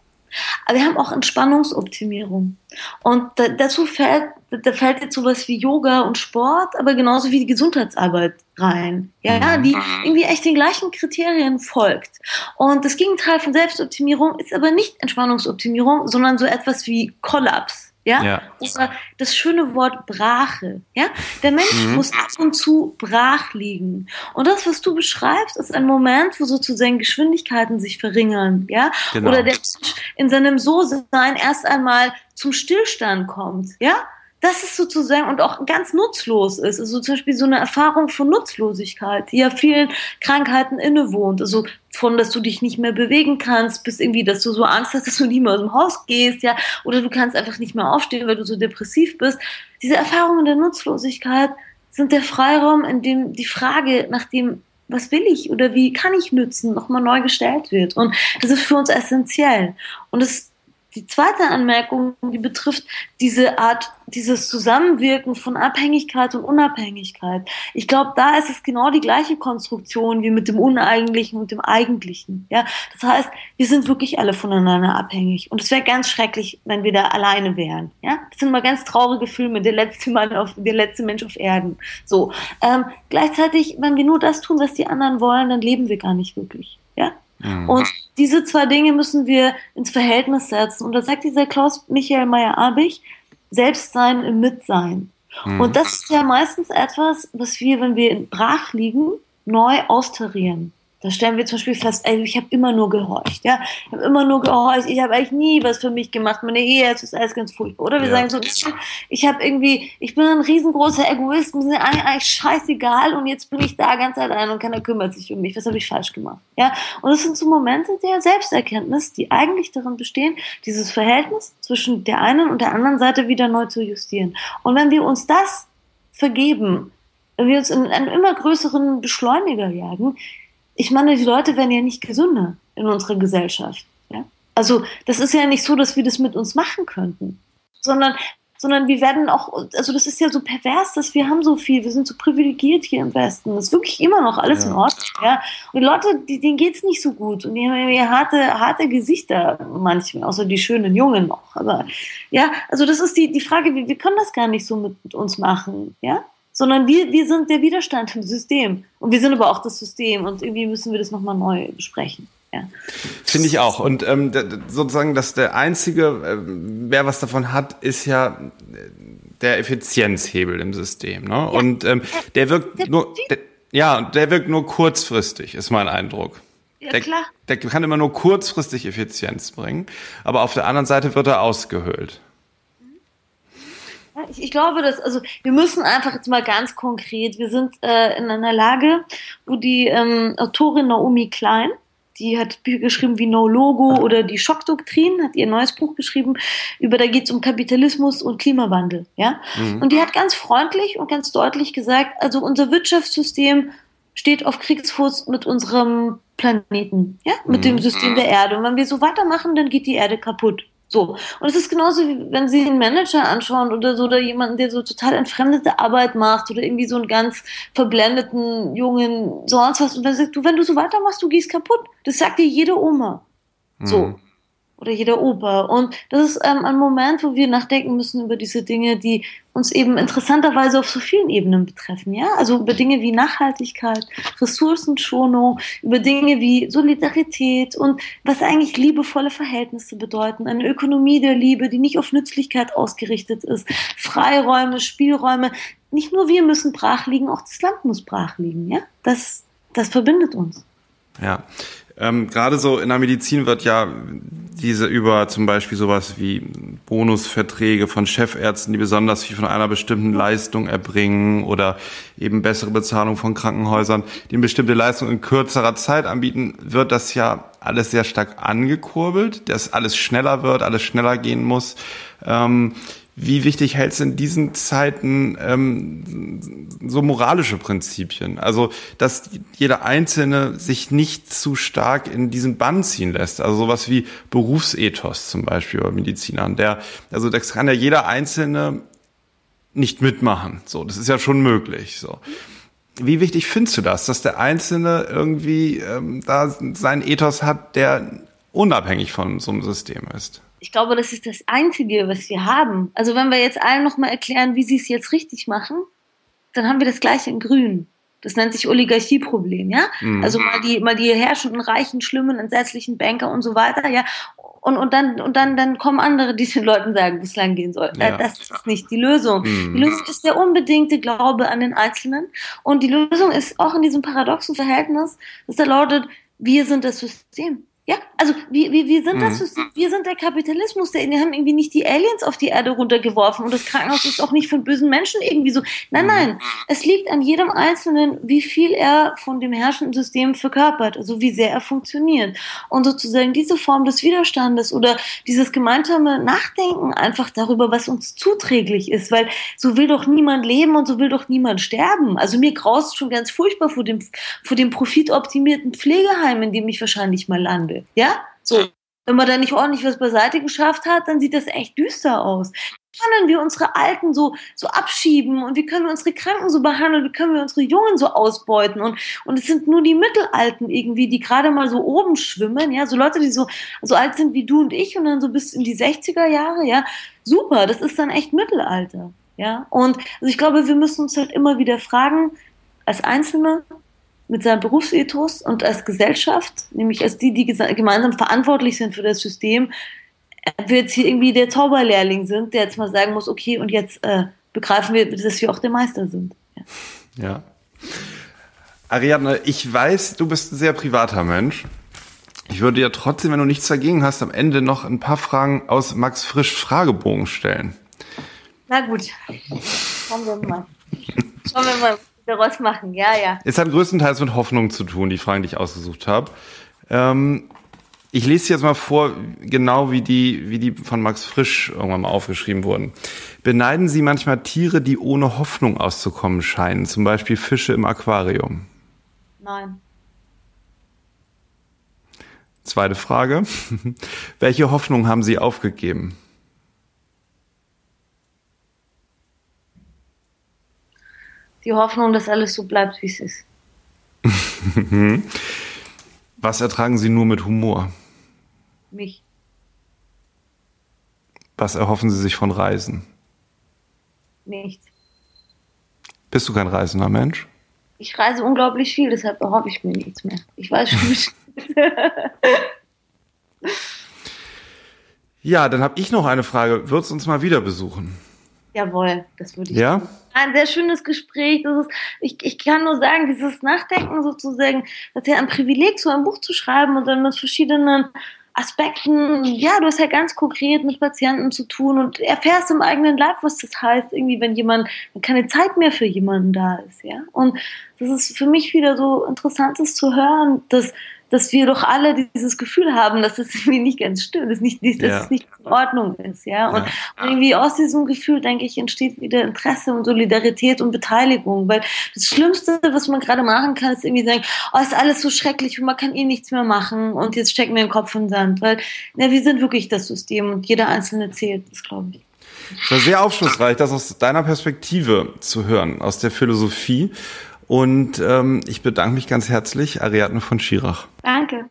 Speaker 2: Aber wir haben auch Entspannungsoptimierung. Und da, dazu fällt, da fällt jetzt sowas wie Yoga und Sport, aber genauso wie die Gesundheitsarbeit rein. Ja, mhm. die irgendwie echt den gleichen Kriterien folgt. Und das Gegenteil von Selbstoptimierung ist aber nicht Entspannungsoptimierung, sondern so etwas wie Kollaps. Ja? ja. Oder das schöne Wort Brache. Ja? Der Mensch mhm. muss ab und zu brach liegen. Und das, was du beschreibst, ist ein Moment, wo sozusagen Geschwindigkeiten sich verringern. Ja? Genau. Oder der Mensch in seinem So-Sein erst einmal zum Stillstand kommt. Ja? Das ist sozusagen und auch ganz nutzlos ist. Also zum Beispiel so eine Erfahrung von Nutzlosigkeit, die ja vielen Krankheiten innewohnt. Also von, dass du dich nicht mehr bewegen kannst, bis irgendwie, dass du so Angst hast, dass du nicht mehr aus dem Haus gehst, ja, oder du kannst einfach nicht mehr aufstehen, weil du so depressiv bist. Diese Erfahrungen der Nutzlosigkeit sind der Freiraum, in dem die Frage nach dem, was will ich oder wie kann ich nützen, nochmal neu gestellt wird. Und das ist für uns essentiell. Und es die zweite Anmerkung, die betrifft diese Art, dieses Zusammenwirken von Abhängigkeit und Unabhängigkeit. Ich glaube, da ist es genau die gleiche Konstruktion wie mit dem Uneigentlichen und dem Eigentlichen. Ja, das heißt, wir sind wirklich alle voneinander abhängig. Und es wäre ganz schrecklich, wenn wir da alleine wären. Ja, das sind mal ganz traurige Filme, der letzte Mann auf, der letzte Mensch auf Erden. So. Ähm, gleichzeitig, wenn wir nur das tun, was die anderen wollen, dann leben wir gar nicht wirklich. Ja, Mhm. Und diese zwei Dinge müssen wir ins Verhältnis setzen. Und da sagt dieser Klaus Michael Meyer-Abich, Selbstsein im Mitsein. Mhm. Und das ist ja meistens etwas, was wir, wenn wir brach liegen, neu austarieren. Da stellen wir zum Beispiel fest, ey, ich habe immer nur gehorcht, ja, ich habe immer nur gehorcht, ich habe eigentlich nie was für mich gemacht, meine Ehe ist alles ganz furchtbar, oder? Wir ja. sagen so, ich, habe irgendwie, ich bin ein riesengroßer Egoist, mir sind eigentlich scheißegal und jetzt bin ich da ganz allein und keiner kümmert sich um mich, was habe ich falsch gemacht, ja? Und das sind so Momente der Selbsterkenntnis, die eigentlich darin bestehen, dieses Verhältnis zwischen der einen und der anderen Seite wieder neu zu justieren. Und wenn wir uns das vergeben, wenn wir uns in einen immer größeren Beschleuniger jagen, ich meine, die Leute werden ja nicht gesünder in unserer Gesellschaft. Ja? Also das ist ja nicht so, dass wir das mit uns machen könnten, sondern sondern wir werden auch, also das ist ja so pervers, dass wir haben so viel, wir sind so privilegiert hier im Westen. Das ist wirklich immer noch alles ja. in Ordnung. Ja? Und die Leute, die, denen geht's nicht so gut und die haben ja harte, harte Gesichter manchmal, außer die schönen Jungen noch. Aber ja, also das ist die, die Frage, wir, wir können das gar nicht so mit uns machen. Ja, sondern wir, wir sind der Widerstand im System. Und wir sind aber auch das System und irgendwie müssen wir das nochmal neu besprechen. Ja.
Speaker 1: Finde ich auch. Und ähm, sozusagen, dass der Einzige, äh, wer was davon hat, ist ja der Effizienzhebel im System. Ne? Ja. Und ähm, der wirkt nur, der, ja, der wirkt nur kurzfristig, ist mein Eindruck. Ja, der, klar. der kann immer nur kurzfristig Effizienz bringen, aber auf der anderen Seite wird er ausgehöhlt.
Speaker 2: Ich, ich, glaube, dass, also wir müssen einfach jetzt mal ganz konkret, wir sind äh, in einer Lage, wo die ähm, Autorin Naomi Klein, die hat Bücher geschrieben wie No Logo oder die Schockdoktrin, hat ihr neues Buch geschrieben, über da geht es um Kapitalismus und Klimawandel. Ja? Mhm. Und die hat ganz freundlich und ganz deutlich gesagt, also unser Wirtschaftssystem steht auf Kriegsfuß mit unserem Planeten, ja, mit mhm. dem System der Erde. Und wenn wir so weitermachen, dann geht die Erde kaputt. So. Und es ist genauso, wie wenn Sie einen Manager anschauen oder so, oder jemanden, der so total entfremdete Arbeit macht oder irgendwie so einen ganz verblendeten Jungen, sonst was. Und dann sagt du, wenn du so weitermachst, du gehst kaputt. Das sagt dir jede Oma. So. Mhm oder jeder Opa. Und das ist ähm, ein Moment, wo wir nachdenken müssen über diese Dinge, die uns eben interessanterweise auf so vielen Ebenen betreffen. Ja, also über Dinge wie Nachhaltigkeit, Ressourcenschonung, über Dinge wie Solidarität und was eigentlich liebevolle Verhältnisse bedeuten. Eine Ökonomie der Liebe, die nicht auf Nützlichkeit ausgerichtet ist. Freiräume, Spielräume. Nicht nur wir müssen brach liegen, auch das Land muss brach liegen. Ja, das, das verbindet uns.
Speaker 1: Ja, ähm, Gerade so in der Medizin wird ja diese über zum Beispiel sowas wie Bonusverträge von Chefärzten, die besonders viel von einer bestimmten Leistung erbringen oder eben bessere Bezahlung von Krankenhäusern, die eine bestimmte Leistung in kürzerer Zeit anbieten, wird das ja alles sehr stark angekurbelt, dass alles schneller wird, alles schneller gehen muss. Ähm, wie wichtig hältst du in diesen Zeiten ähm, so moralische Prinzipien? Also, dass jeder Einzelne sich nicht zu stark in diesen Bann ziehen lässt. Also sowas wie Berufsethos zum Beispiel bei Medizinern. Der, also das kann ja jeder Einzelne nicht mitmachen. So, das ist ja schon möglich. So. Wie wichtig findest du das, dass der Einzelne irgendwie ähm, da seinen Ethos hat, der unabhängig von so einem System ist?
Speaker 2: Ich glaube, das ist das Einzige, was wir haben. Also wenn wir jetzt allen nochmal erklären, wie sie es jetzt richtig machen, dann haben wir das gleiche in Grün. Das nennt sich Oligarchieproblem, ja? Mhm. Also mal die, mal die herrschenden, reichen, schlimmen, entsetzlichen Banker und so weiter, ja? Und, und dann, und dann, dann kommen andere, die den Leuten sagen, wo es lang gehen soll. Ja. Das ist nicht die Lösung. Mhm. Die Lösung ist der unbedingte Glaube an den Einzelnen. Und die Lösung ist auch in diesem paradoxen Verhältnis, dass da lautet, wir sind das System. Ja, also wir, wir, wir sind mhm. das, wir sind der Kapitalismus, der, wir haben irgendwie nicht die Aliens auf die Erde runtergeworfen und das Krankenhaus ist auch nicht von bösen Menschen irgendwie so. Nein, mhm. nein, es liegt an jedem Einzelnen, wie viel er von dem herrschenden System verkörpert, also wie sehr er funktioniert. Und sozusagen diese Form des Widerstandes oder dieses gemeinsame Nachdenken einfach darüber, was uns zuträglich ist, weil so will doch niemand leben und so will doch niemand sterben. Also mir graust schon ganz furchtbar vor dem, vor dem profitoptimierten Pflegeheim, in dem ich wahrscheinlich mal lande. Ja? So. Wenn man da nicht ordentlich was beiseite geschafft hat, dann sieht das echt düster aus können wir unsere Alten so, so abschieben und wie können wir unsere Kranken so behandeln, wie können wir unsere Jungen so ausbeuten und, und es sind nur die Mittelalten irgendwie, die gerade mal so oben schwimmen, ja, so Leute, die so, so alt sind wie du und ich und dann so bis in die 60er Jahre, ja, super, das ist dann echt Mittelalter, ja, und also ich glaube, wir müssen uns halt immer wieder fragen, als Einzelne, mit seinem Berufsethos und als Gesellschaft, nämlich als die, die gemeinsam verantwortlich sind für das System, wir jetzt hier irgendwie der Zauberlehrling sind, der jetzt mal sagen muss, okay, und jetzt äh, begreifen wir, dass wir auch der Meister sind.
Speaker 1: Ja. ja. Ariadne, ich weiß, du bist ein sehr privater Mensch. Ich würde ja trotzdem, wenn du nichts dagegen hast, am Ende noch ein paar Fragen aus Max Frisch Fragebogen stellen.
Speaker 2: Na gut. Schauen wir mal. Schauen wir mal, daraus machen. Ja, ja.
Speaker 1: Es hat größtenteils mit Hoffnung zu tun, die Fragen, die ich ausgesucht habe. Ähm, ich lese jetzt mal vor, genau wie die, wie die von Max Frisch irgendwann mal aufgeschrieben wurden. Beneiden Sie manchmal Tiere, die ohne Hoffnung auszukommen scheinen, zum Beispiel Fische im Aquarium?
Speaker 2: Nein.
Speaker 1: Zweite Frage. Welche Hoffnung haben Sie aufgegeben?
Speaker 2: Die Hoffnung, dass alles so bleibt, wie es ist.
Speaker 1: Was ertragen Sie nur mit Humor?
Speaker 2: Mich.
Speaker 1: Was erhoffen Sie sich von Reisen?
Speaker 2: Nichts.
Speaker 1: Bist du kein reisender Mensch?
Speaker 2: Ich reise unglaublich viel, deshalb erhoffe ich mir nichts mehr. Ich weiß schon nicht.
Speaker 1: ja, dann habe ich noch eine Frage. Würdest du uns mal wieder besuchen?
Speaker 2: Jawohl, das würde ich.
Speaker 1: Ja? Tun.
Speaker 2: Ein sehr schönes Gespräch. Das ist, ich, ich kann nur sagen, dieses Nachdenken sozusagen, das ist ja ein Privileg, so ein Buch zu schreiben und dann mit verschiedenen Aspekten, ja, du hast ja ganz konkret mit Patienten zu tun und erfährst im eigenen Leib, was das heißt, irgendwie, wenn jemand, wenn keine Zeit mehr für jemanden da ist, ja. Und das ist für mich wieder so interessant, das zu hören, dass dass wir doch alle dieses Gefühl haben, dass es irgendwie nicht ganz stimmt, dass, nicht, dass ja. es nicht in Ordnung ist, ja. Und ja. irgendwie aus diesem Gefühl, denke ich, entsteht wieder Interesse und Solidarität und Beteiligung, weil das Schlimmste, was man gerade machen kann, ist irgendwie sagen, oh, ist alles so schrecklich und man kann eh nichts mehr machen und jetzt stecken wir den Kopf in den Sand, weil, ja, wir sind wirklich das System und jeder Einzelne zählt, das glaube ich.
Speaker 1: Es war sehr aufschlussreich, das aus deiner Perspektive zu hören, aus der Philosophie. Und ähm, ich bedanke mich ganz herzlich, Ariadne von Schirach.
Speaker 2: Danke.